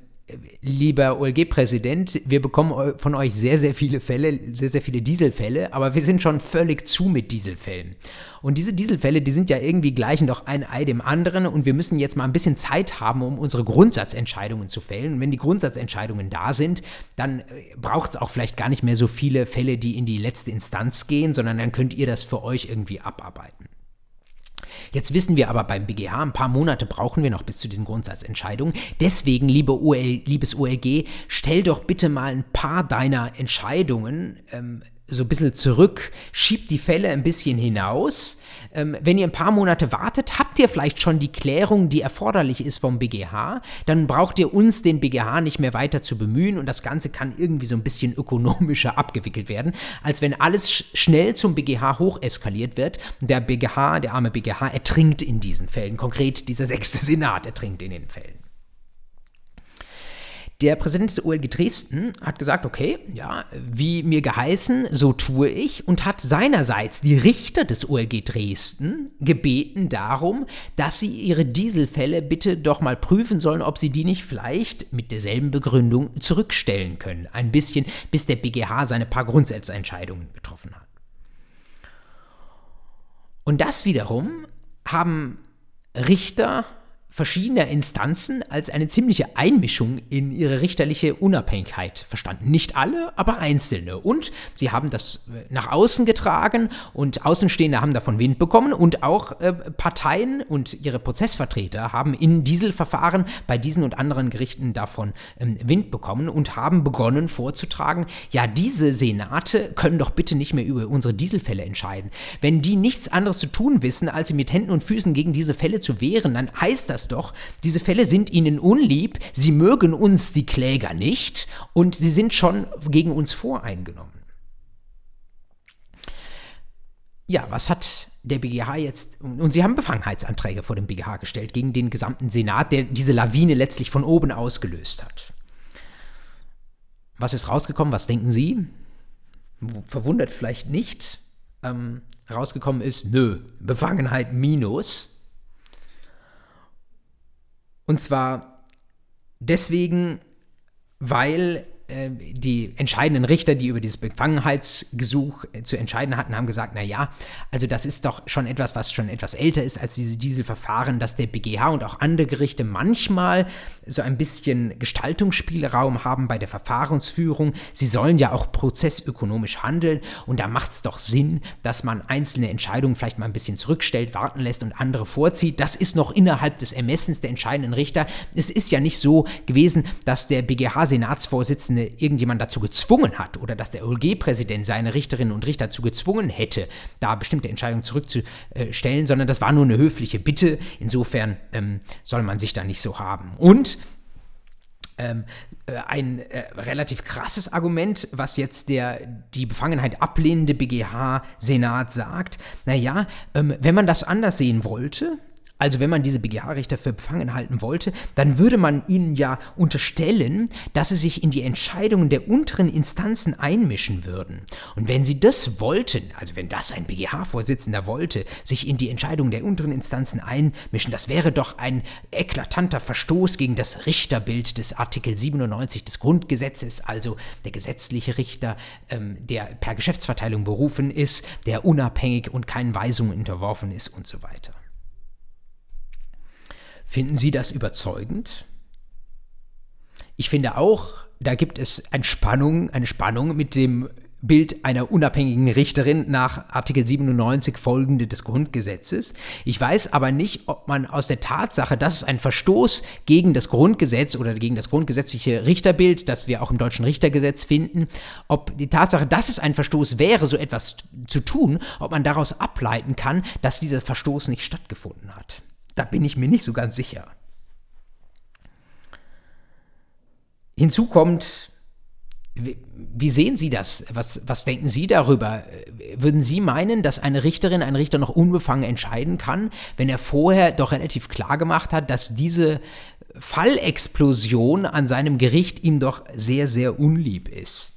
Speaker 1: lieber OLG-Präsident, wir bekommen von euch sehr, sehr viele Fälle, sehr, sehr viele Dieselfälle, aber wir sind schon völlig zu mit Dieselfällen. Und diese Dieselfälle, die sind ja irgendwie gleichen doch ein Ei dem anderen und wir müssen jetzt mal ein bisschen Zeit haben, um unsere Grundsatzentscheidungen zu fällen. Und wenn die Grundsatzentscheidungen da sind, dann äh, braucht es auch vielleicht gar nicht mehr so viele Fälle, die in die letzte Instanz gehen, sondern dann könnt ihr das für euch irgendwie abarbeiten. Jetzt wissen wir aber beim BGH, ein paar Monate brauchen wir noch bis zu diesen Grundsatzentscheidungen. Deswegen, liebe OL, liebes OLG, stell doch bitte mal ein paar deiner Entscheidungen ähm, so ein bisschen zurück, schiebt die Fälle ein bisschen hinaus. Ähm, wenn ihr ein paar Monate wartet, habt ihr vielleicht schon die Klärung, die erforderlich ist vom BGH. Dann braucht ihr uns, den BGH, nicht mehr weiter zu bemühen und das Ganze kann irgendwie so ein bisschen ökonomischer abgewickelt werden, als wenn alles sch schnell zum BGH hocheskaliert wird. Der BGH, der arme BGH, ertrinkt in diesen Fällen. Konkret dieser sechste Senat ertrinkt in den Fällen. Der Präsident des OLG Dresden hat gesagt, okay, ja, wie mir geheißen, so tue ich und hat seinerseits die Richter des OLG Dresden gebeten darum, dass sie ihre Dieselfälle bitte doch mal prüfen sollen, ob sie die nicht vielleicht mit derselben Begründung zurückstellen können. Ein bisschen, bis der BGH seine paar Grundsatzentscheidungen getroffen hat. Und das wiederum haben Richter verschiedener Instanzen als eine ziemliche Einmischung in ihre richterliche Unabhängigkeit verstanden. Nicht alle, aber einzelne. Und sie haben das äh, nach außen getragen und Außenstehende haben davon Wind bekommen und auch äh, Parteien und ihre Prozessvertreter haben in Dieselverfahren bei diesen und anderen Gerichten davon ähm, Wind bekommen und haben begonnen vorzutragen, ja, diese Senate können doch bitte nicht mehr über unsere Dieselfälle entscheiden. Wenn die nichts anderes zu tun wissen, als sie mit Händen und Füßen gegen diese Fälle zu wehren, dann heißt das doch, diese Fälle sind ihnen unlieb, sie mögen uns, die Kläger, nicht und sie sind schon gegen uns voreingenommen. Ja, was hat der BGH jetzt, und sie haben Befangenheitsanträge vor dem BGH gestellt gegen den gesamten Senat, der diese Lawine letztlich von oben ausgelöst hat. Was ist rausgekommen? Was denken Sie? Verwundert vielleicht nicht. Ähm, rausgekommen ist, nö, Befangenheit minus. Und zwar deswegen, weil die entscheidenden Richter, die über dieses Befangenheitsgesuch äh, zu entscheiden hatten, haben gesagt, na ja, also das ist doch schon etwas, was schon etwas älter ist als diese Dieselverfahren, dass der BGH und auch andere Gerichte manchmal so ein bisschen Gestaltungsspielraum haben bei der Verfahrensführung. Sie sollen ja auch prozessökonomisch handeln und da macht es doch Sinn, dass man einzelne Entscheidungen vielleicht mal ein bisschen zurückstellt, warten lässt und andere vorzieht. Das ist noch innerhalb des Ermessens der entscheidenden Richter. Es ist ja nicht so gewesen, dass der BGH-Senatsvorsitzende eine, irgendjemand dazu gezwungen hat oder dass der OLG-Präsident seine Richterinnen und Richter dazu gezwungen hätte, da bestimmte Entscheidungen zurückzustellen, sondern das war nur eine höfliche Bitte. Insofern ähm, soll man sich da nicht so haben. Und ähm, äh, ein äh, relativ krasses Argument, was jetzt der die Befangenheit ablehnende BGH-Senat sagt. Naja, ähm, wenn man das anders sehen wollte, also wenn man diese BGH-Richter für befangen halten wollte, dann würde man ihnen ja unterstellen, dass sie sich in die Entscheidungen der unteren Instanzen einmischen würden. Und wenn sie das wollten, also wenn das ein BGH-Vorsitzender wollte, sich in die Entscheidungen der unteren Instanzen einmischen, das wäre doch ein eklatanter Verstoß gegen das Richterbild des Artikel 97 des Grundgesetzes, also der gesetzliche Richter, ähm, der per Geschäftsverteilung berufen ist, der unabhängig und keinen Weisungen unterworfen ist und so weiter. Finden Sie das überzeugend? Ich finde auch, da gibt es eine Spannung, eine Spannung mit dem Bild einer unabhängigen Richterin nach Artikel 97 folgende des Grundgesetzes. Ich weiß aber nicht, ob man aus der Tatsache, dass es ein Verstoß gegen das Grundgesetz oder gegen das grundgesetzliche Richterbild, das wir auch im deutschen Richtergesetz finden, ob die Tatsache, dass es ein Verstoß wäre, so etwas zu tun, ob man daraus ableiten kann, dass dieser Verstoß nicht stattgefunden hat. Da bin ich mir nicht so ganz sicher. Hinzu kommt, wie sehen Sie das? Was, was denken Sie darüber? Würden Sie meinen, dass eine Richterin, ein Richter noch unbefangen entscheiden kann, wenn er vorher doch relativ klar gemacht hat, dass diese Fallexplosion an seinem Gericht ihm doch sehr, sehr unlieb ist?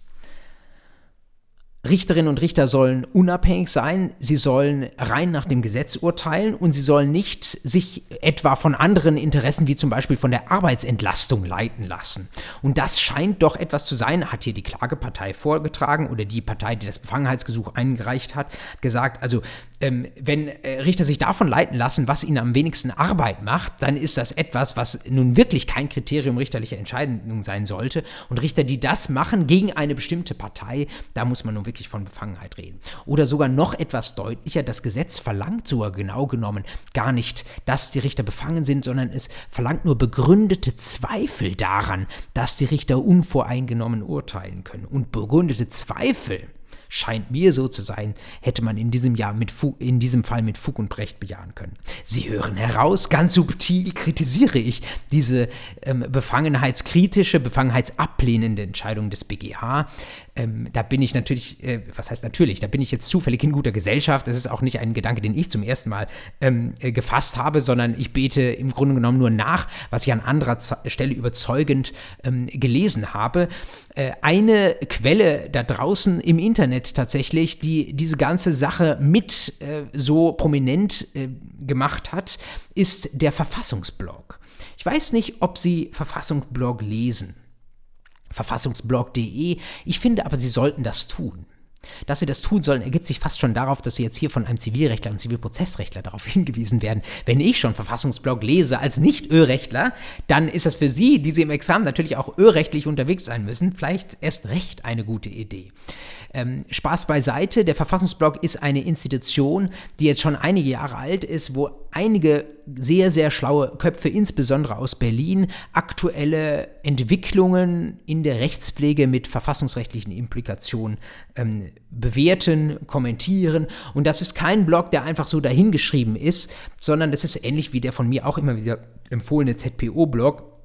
Speaker 1: Richterinnen und Richter sollen unabhängig sein, sie sollen rein nach dem Gesetz urteilen und sie sollen nicht sich etwa von anderen Interessen wie zum Beispiel von der Arbeitsentlastung leiten lassen. Und das scheint doch etwas zu sein, hat hier die Klagepartei vorgetragen oder die Partei, die das Befangenheitsgesuch eingereicht hat, gesagt, also ähm, wenn äh, Richter sich davon leiten lassen, was ihnen am wenigsten Arbeit macht, dann ist das etwas, was nun wirklich kein Kriterium richterlicher Entscheidung sein sollte. Und Richter, die das machen gegen eine bestimmte Partei, da muss man nun wirklich von Befangenheit reden. Oder sogar noch etwas deutlicher, das Gesetz verlangt sogar genau genommen gar nicht, dass die Richter befangen sind, sondern es verlangt nur begründete Zweifel daran, dass die Richter unvoreingenommen urteilen können. Und begründete Zweifel scheint mir so zu sein, hätte man in diesem Jahr mit Fug, in diesem Fall mit Fug und Recht bejahen können. Sie hören heraus, ganz subtil kritisiere ich diese ähm, befangenheitskritische, befangenheitsablehnende Entscheidung des BGH. Ähm, da bin ich natürlich, äh, was heißt natürlich, da bin ich jetzt zufällig in guter Gesellschaft. Das ist auch nicht ein Gedanke, den ich zum ersten Mal ähm, äh, gefasst habe, sondern ich bete im Grunde genommen nur nach, was ich an anderer Z Stelle überzeugend ähm, gelesen habe. Äh, eine Quelle da draußen im Internet, Internet tatsächlich, die diese ganze Sache mit äh, so prominent äh, gemacht hat, ist der Verfassungsblog. Ich weiß nicht, ob Sie Verfassungsblog lesen. Verfassungsblog.de. Ich finde aber, Sie sollten das tun. Dass sie das tun sollen, ergibt sich fast schon darauf, dass sie jetzt hier von einem Zivilrechtler und Zivilprozessrechtler darauf *laughs* hingewiesen werden. Wenn ich schon Verfassungsblog lese als Nicht-Ölrechtler, dann ist das für Sie, die Sie im Examen natürlich auch ölrechtlich unterwegs sein müssen, vielleicht erst recht eine gute Idee. Ähm, Spaß beiseite, der Verfassungsblog ist eine Institution, die jetzt schon einige Jahre alt ist, wo einige sehr, sehr schlaue Köpfe, insbesondere aus Berlin, aktuelle Entwicklungen in der Rechtspflege mit verfassungsrechtlichen Implikationen ähm, bewerten, kommentieren. Und das ist kein Blog, der einfach so dahingeschrieben ist, sondern das ist ähnlich wie der von mir auch immer wieder empfohlene ZPO-Blog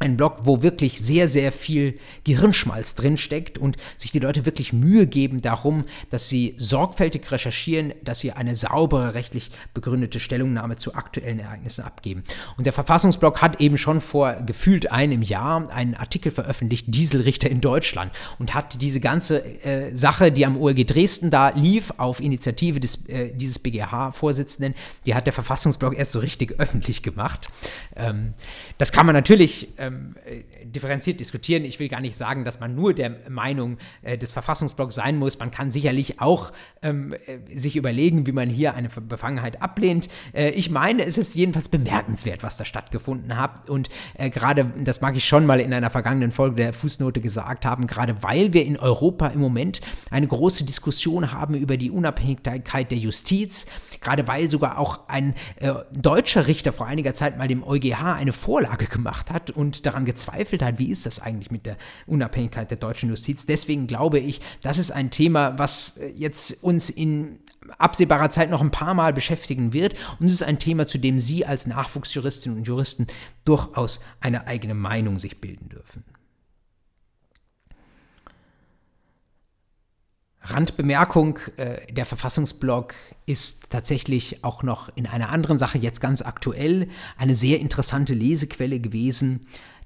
Speaker 1: ein Blog, wo wirklich sehr, sehr viel Gehirnschmalz drinsteckt und sich die Leute wirklich Mühe geben darum, dass sie sorgfältig recherchieren, dass sie eine saubere rechtlich begründete Stellungnahme zu aktuellen Ereignissen abgeben. Und der Verfassungsblog hat eben schon vor gefühlt einem Jahr einen Artikel veröffentlicht, Dieselrichter in Deutschland, und hat diese ganze äh, Sache, die am OLG Dresden da lief, auf Initiative des, äh, dieses BGH-Vorsitzenden, die hat der Verfassungsblog erst so richtig öffentlich gemacht. Ähm, das kann man natürlich äh, ähm, äh, differenziert diskutieren. Ich will gar nicht sagen, dass man nur der Meinung äh, des Verfassungsblocks sein muss. Man kann sicherlich auch ähm, äh, sich überlegen, wie man hier eine Befangenheit ablehnt. Äh, ich meine, es ist jedenfalls bemerkenswert, was da stattgefunden hat. Und äh, gerade, das mag ich schon mal in einer vergangenen Folge der Fußnote gesagt haben, gerade weil wir in Europa im Moment eine große Diskussion haben über die Unabhängigkeit der Justiz, gerade weil sogar auch ein äh, deutscher Richter vor einiger Zeit mal dem EuGH eine Vorlage gemacht hat und daran gezweifelt hat, wie ist das eigentlich mit der Unabhängigkeit der deutschen Justiz. Deswegen glaube ich, das ist ein Thema, was äh, jetzt uns in absehbarer Zeit noch ein paar Mal beschäftigen wird. Und es ist ein Thema, zu dem Sie als Nachwuchsjuristinnen und Juristen durchaus eine eigene Meinung sich bilden dürfen. Randbemerkung, äh, der Verfassungsblog ist tatsächlich auch noch in einer anderen Sache jetzt ganz aktuell eine sehr interessante Lesequelle gewesen.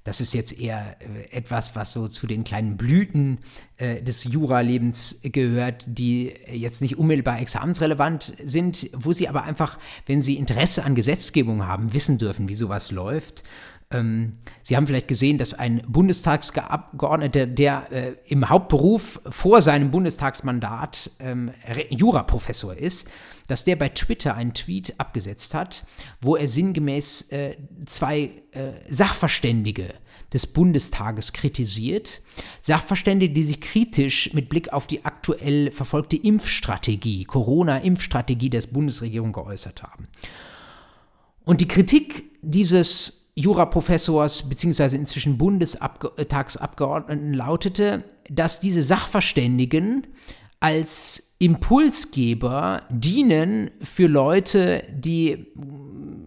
Speaker 1: Das ist jetzt eher äh, etwas, was so zu den kleinen Blüten äh, des Juralebens gehört, die jetzt nicht unmittelbar examensrelevant sind, wo Sie aber einfach, wenn Sie Interesse an Gesetzgebung haben, wissen dürfen, wie sowas läuft. Ähm, Sie haben vielleicht gesehen, dass ein Bundestagsabgeordneter, der äh, im Hauptberuf vor seinem Bundestagsmandat ähm, Juraprofessor ist, dass der bei Twitter einen Tweet abgesetzt hat, wo er sinngemäß äh, zwei äh, Sachverständige des Bundestages kritisiert. Sachverständige, die sich kritisch mit Blick auf die aktuell verfolgte Impfstrategie, Corona-Impfstrategie des Bundesregierung geäußert haben. Und die Kritik dieses Juraprofessors bzw. inzwischen Bundestagsabgeordneten lautete, dass diese Sachverständigen als Impulsgeber dienen für Leute, die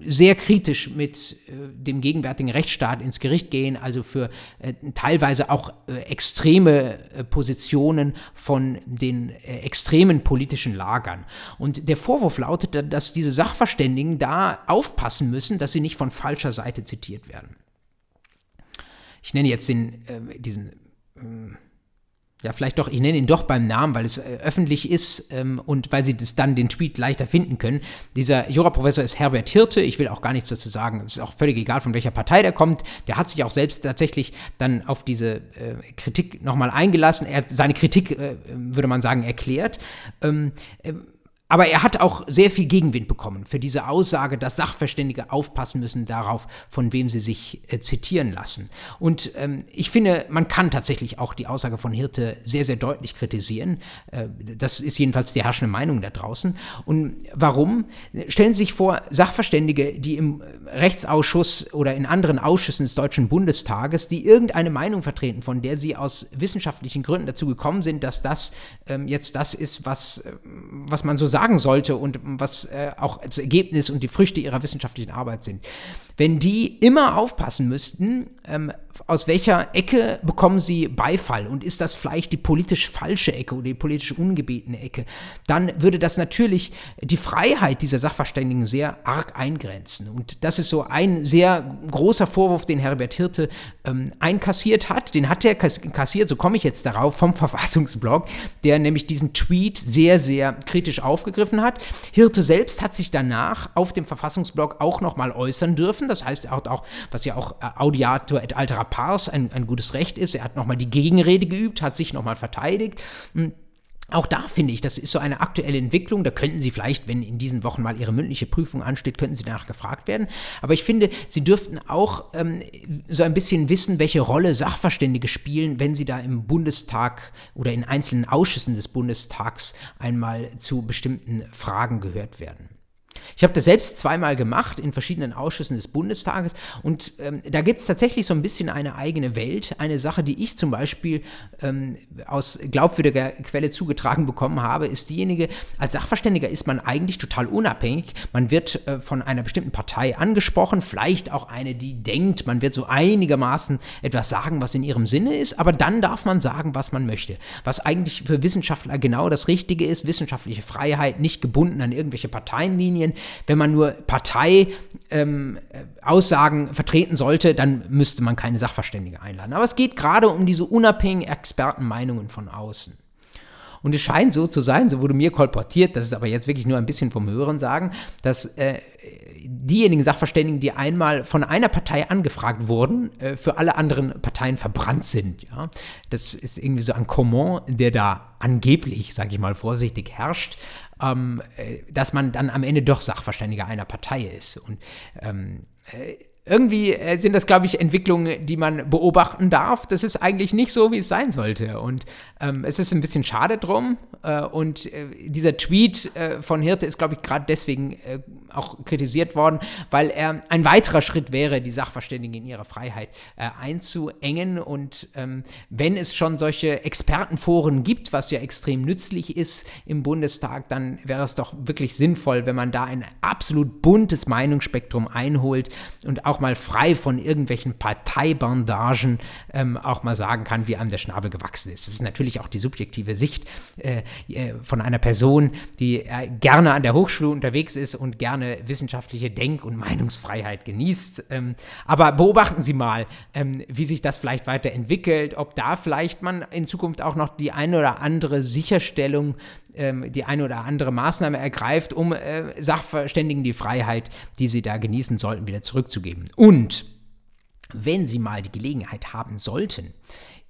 Speaker 1: sehr kritisch mit äh, dem gegenwärtigen Rechtsstaat ins Gericht gehen, also für äh, teilweise auch äh, extreme äh, Positionen von den äh, extremen politischen Lagern. Und der Vorwurf lautet, dass diese Sachverständigen da aufpassen müssen, dass sie nicht von falscher Seite zitiert werden. Ich nenne jetzt den, äh, diesen ja, vielleicht doch, ich nenne ihn doch beim Namen, weil es äh, öffentlich ist ähm, und weil sie das dann den Tweet leichter finden können. Dieser Juraprofessor ist Herbert Hirte. Ich will auch gar nichts dazu sagen. Es ist auch völlig egal, von welcher Partei der kommt. Der hat sich auch selbst tatsächlich dann auf diese äh, Kritik nochmal eingelassen. Er hat seine Kritik, äh, würde man sagen, erklärt. Ähm, äh, aber er hat auch sehr viel Gegenwind bekommen für diese Aussage, dass Sachverständige aufpassen müssen darauf, von wem sie sich äh, zitieren lassen. Und ähm, ich finde, man kann tatsächlich auch die Aussage von Hirte sehr, sehr deutlich kritisieren. Äh, das ist jedenfalls die herrschende Meinung da draußen. Und warum? Stellen Sie sich vor, Sachverständige, die im Rechtsausschuss oder in anderen Ausschüssen des Deutschen Bundestages, die irgendeine Meinung vertreten, von der sie aus wissenschaftlichen Gründen dazu gekommen sind, dass das ähm, jetzt das ist, was, äh, was man so sagt, sagen sollte und was äh, auch das Ergebnis und die Früchte ihrer wissenschaftlichen Arbeit sind. Wenn die immer aufpassen müssten, ähm, aus welcher Ecke bekommen sie Beifall und ist das vielleicht die politisch falsche Ecke oder die politisch ungebetene Ecke, dann würde das natürlich die Freiheit dieser Sachverständigen sehr arg eingrenzen. Und das ist so ein sehr großer Vorwurf, den Herbert Hirte ähm, einkassiert hat. Den hat er kassiert, so komme ich jetzt darauf, vom Verfassungsblog, der nämlich diesen Tweet sehr, sehr kritisch aufgegriffen hat. Hirte selbst hat sich danach auf dem Verfassungsblog auch nochmal äußern dürfen. Das heißt, er hat auch, was ja auch äh, Audiator et altera pars ein, ein gutes Recht ist. Er hat nochmal die Gegenrede geübt, hat sich nochmal verteidigt. Hm, auch da finde ich, das ist so eine aktuelle Entwicklung. Da könnten Sie vielleicht, wenn in diesen Wochen mal Ihre mündliche Prüfung ansteht, könnten Sie danach gefragt werden. Aber ich finde, Sie dürften auch ähm, so ein bisschen wissen, welche Rolle Sachverständige spielen, wenn Sie da im Bundestag oder in einzelnen Ausschüssen des Bundestags einmal zu bestimmten Fragen gehört werden. Ich habe das selbst zweimal gemacht in verschiedenen Ausschüssen des Bundestages und ähm, da gibt es tatsächlich so ein bisschen eine eigene Welt. Eine Sache, die ich zum Beispiel ähm, aus glaubwürdiger Quelle zugetragen bekommen habe, ist diejenige, als Sachverständiger ist man eigentlich total unabhängig. Man wird äh, von einer bestimmten Partei angesprochen, vielleicht auch eine, die denkt, man wird so einigermaßen etwas sagen, was in ihrem Sinne ist, aber dann darf man sagen, was man möchte. Was eigentlich für Wissenschaftler genau das Richtige ist, wissenschaftliche Freiheit, nicht gebunden an irgendwelche Parteienlinien, wenn man nur Parteiaussagen ähm, vertreten sollte, dann müsste man keine Sachverständige einladen. Aber es geht gerade um diese unabhängigen Expertenmeinungen von außen. Und es scheint so zu sein, so wurde mir kolportiert, das ist aber jetzt wirklich nur ein bisschen vom Hören sagen, dass äh, diejenigen Sachverständigen, die einmal von einer Partei angefragt wurden, äh, für alle anderen Parteien verbrannt sind. Ja? Das ist irgendwie so ein Comment, der da angeblich, sage ich mal vorsichtig, herrscht ähm, äh, dass man dann am Ende doch Sachverständiger einer Partei ist. Und ähm, äh, irgendwie äh, sind das, glaube ich, Entwicklungen, die man beobachten darf. Das ist eigentlich nicht so, wie es sein sollte. Und ähm, es ist ein bisschen schade drum. Äh, und äh, dieser Tweet äh, von Hirte ist, glaube ich, gerade deswegen äh, auch kritisiert worden, weil er ein weiterer Schritt wäre, die Sachverständigen in ihrer Freiheit äh, einzuengen. Und ähm, wenn es schon solche Expertenforen gibt, was ja extrem nützlich ist im Bundestag, dann wäre es doch wirklich sinnvoll, wenn man da ein absolut buntes Meinungsspektrum einholt und auch mal frei von irgendwelchen Parteibandagen ähm, auch mal sagen kann, wie einem der Schnabel gewachsen ist. Das ist natürlich auch die subjektive Sicht äh, äh von einer Person, die äh, gerne an der Hochschule unterwegs ist und gerne gerne wissenschaftliche Denk- und Meinungsfreiheit genießt. Ähm, aber beobachten Sie mal, ähm, wie sich das vielleicht weiterentwickelt, ob da vielleicht man in Zukunft auch noch die eine oder andere Sicherstellung ähm, die eine oder andere Maßnahme ergreift, um äh, Sachverständigen die Freiheit, die sie da genießen sollten, wieder zurückzugeben. Und wenn Sie mal die Gelegenheit haben sollten,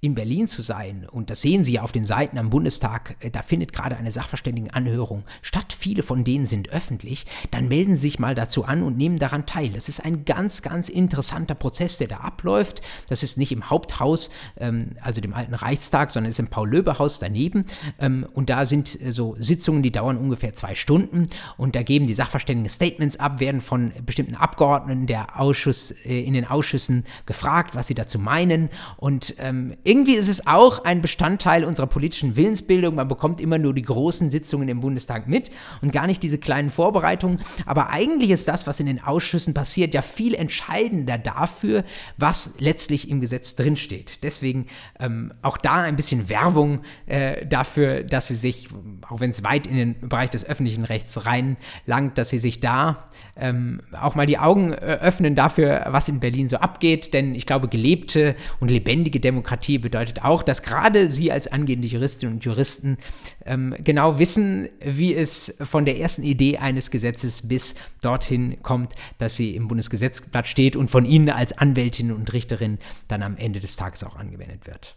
Speaker 1: in Berlin zu sein, und das sehen Sie ja auf den Seiten am Bundestag, äh, da findet gerade eine Sachverständigenanhörung statt, viele von denen sind öffentlich, dann melden Sie sich mal dazu an und nehmen daran teil. Das ist ein ganz, ganz interessanter Prozess, der da abläuft. Das ist nicht im Haupthaus, ähm, also dem alten Reichstag, sondern ist im Paul-Löbe-Haus daneben. Ähm, und da sind äh, so Sitzungen, die dauern ungefähr zwei Stunden. Und da geben die Sachverständigen Statements ab, werden von bestimmten Abgeordneten der Ausschuss, äh, in den Ausschüssen gefragt, was sie dazu meinen. Und ähm, irgendwie ist es auch ein Bestandteil unserer politischen Willensbildung. Man bekommt immer nur die großen Sitzungen im Bundestag mit und gar nicht diese kleinen Vorbereitungen. Aber eigentlich ist das, was in den Ausschüssen passiert, ja viel entscheidender dafür, was letztlich im Gesetz drinsteht. Deswegen ähm, auch da ein bisschen Werbung äh, dafür, dass sie sich, auch wenn es weit in den Bereich des öffentlichen Rechts reinlangt, dass sie sich da ähm, auch mal die Augen äh, öffnen dafür, was in Berlin so abgeht. Denn ich glaube, gelebte und lebendige Demokratie Bedeutet auch, dass gerade Sie als angehende Juristinnen und Juristen ähm, genau wissen, wie es von der ersten Idee eines Gesetzes bis dorthin kommt, dass sie im Bundesgesetzblatt steht und von Ihnen als Anwältin und Richterin dann am Ende des Tages auch angewendet wird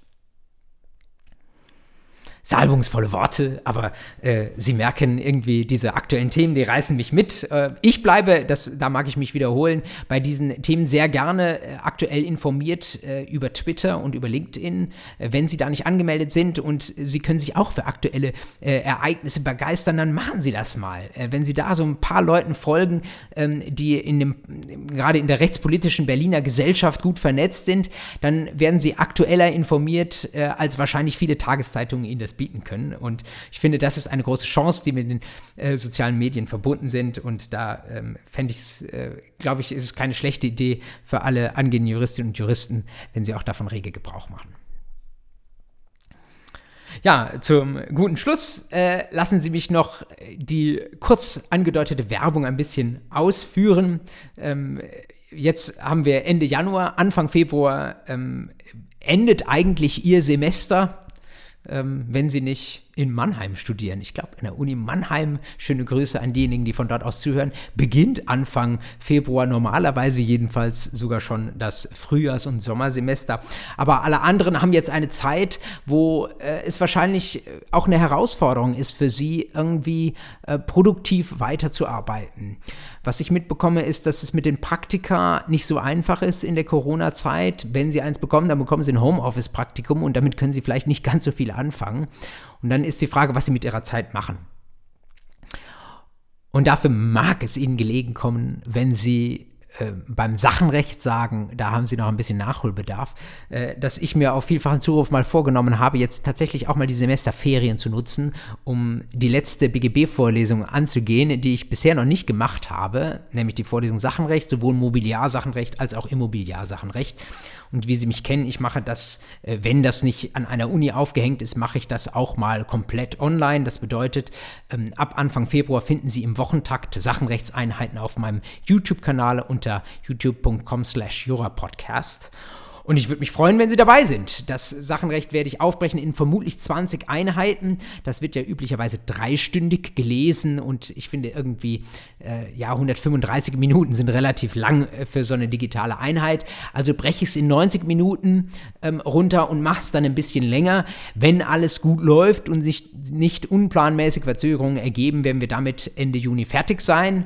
Speaker 1: salbungsvolle Worte, aber äh, Sie merken irgendwie diese aktuellen Themen, die reißen mich mit. Äh, ich bleibe, das, da mag ich mich wiederholen, bei diesen Themen sehr gerne äh, aktuell informiert äh, über Twitter und über LinkedIn, äh, wenn Sie da nicht angemeldet sind und Sie können sich auch für aktuelle äh, Ereignisse begeistern, dann machen Sie das mal. wenn Sie da so ein paar Leuten folgen, ähm, die in dem, gerade in der rechtspolitischen Berliner Gesellschaft gut vernetzt sind, dann werden Sie aktueller informiert als wahrscheinlich viele Tageszeitungen in das bieten können. Und ich finde, das ist eine große Chance, die mit den äh, sozialen Medien verbunden sind. Und da ähm, fände ich es, äh, glaube ich, ist es keine schlechte Idee für alle angehenden Juristinnen und Juristen, wenn sie auch davon rege Gebrauch machen. Ja, zum guten Schluss äh, lassen Sie mich noch die kurz angedeutete Werbung ein bisschen ausführen. Ähm, jetzt haben wir Ende Januar, Anfang Februar ähm, endet eigentlich Ihr Semester ähm, wenn sie nicht in Mannheim studieren. Ich glaube, an der Uni Mannheim, schöne Grüße an diejenigen, die von dort aus zuhören, beginnt Anfang Februar normalerweise jedenfalls sogar schon das Frühjahrs- und Sommersemester. Aber alle anderen haben jetzt eine Zeit, wo äh, es wahrscheinlich auch eine Herausforderung ist für sie, irgendwie äh, produktiv weiterzuarbeiten. Was ich mitbekomme, ist, dass es mit den Praktika nicht so einfach ist in der Corona-Zeit. Wenn sie eins bekommen, dann bekommen sie ein Homeoffice-Praktikum und damit können sie vielleicht nicht ganz so viel anfangen. Und dann ist die Frage, was sie mit ihrer Zeit machen. Und dafür mag es ihnen gelegen kommen, wenn sie äh, beim Sachenrecht sagen, da haben sie noch ein bisschen Nachholbedarf, äh, dass ich mir auf vielfachen Zuruf mal vorgenommen habe, jetzt tatsächlich auch mal die Semesterferien zu nutzen, um die letzte BGB-Vorlesung anzugehen, die ich bisher noch nicht gemacht habe, nämlich die Vorlesung Sachenrecht, sowohl Mobiliarsachenrecht als auch Immobiliarsachenrecht. Und wie Sie mich kennen, ich mache das, äh, wenn das nicht an einer Uni aufgehängt ist, mache ich das auch mal komplett online. Das bedeutet, ähm, ab Anfang Februar finden Sie im Wochentakt Sachenrechtseinheiten auf meinem YouTube-Kanal unter youtube.com slash jurapodcast. Und ich würde mich freuen, wenn Sie dabei sind. Das Sachenrecht werde ich aufbrechen in vermutlich 20 Einheiten. Das wird ja üblicherweise dreistündig gelesen und ich finde irgendwie, äh, ja, 135 Minuten sind relativ lang äh, für so eine digitale Einheit. Also breche ich es in 90 Minuten ähm, runter und mache es dann ein bisschen länger. Wenn alles gut läuft und sich nicht unplanmäßig Verzögerungen ergeben, werden wir damit Ende Juni fertig sein.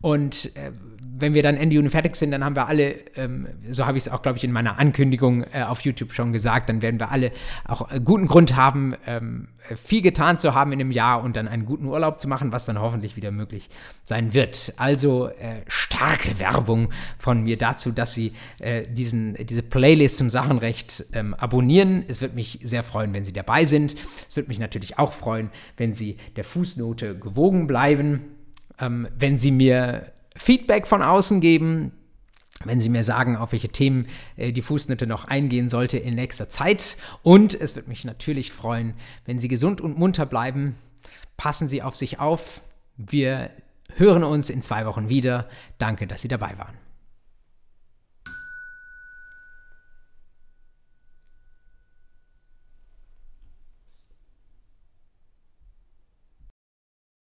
Speaker 1: Und äh, wenn wir dann Ende Juni fertig sind, dann haben wir alle, ähm, so habe ich es auch, glaube ich, in meiner Ankündigung äh, auf YouTube schon gesagt, dann werden wir alle auch äh, guten Grund haben, ähm, viel getan zu haben in einem Jahr und dann einen guten Urlaub zu machen, was dann hoffentlich wieder möglich sein wird. Also äh, starke Werbung von mir dazu, dass Sie äh, diesen, diese Playlist zum Sachenrecht ähm, abonnieren. Es wird mich sehr freuen, wenn Sie dabei sind. Es wird mich natürlich auch freuen, wenn Sie der Fußnote gewogen bleiben. Ähm, wenn Sie mir Feedback von außen geben, wenn Sie mir sagen, auf welche Themen äh, die Fußnote noch eingehen sollte in nächster Zeit. Und es wird mich natürlich freuen, wenn Sie gesund und munter bleiben. Passen Sie auf sich auf. Wir hören uns in zwei Wochen wieder. Danke, dass Sie dabei waren.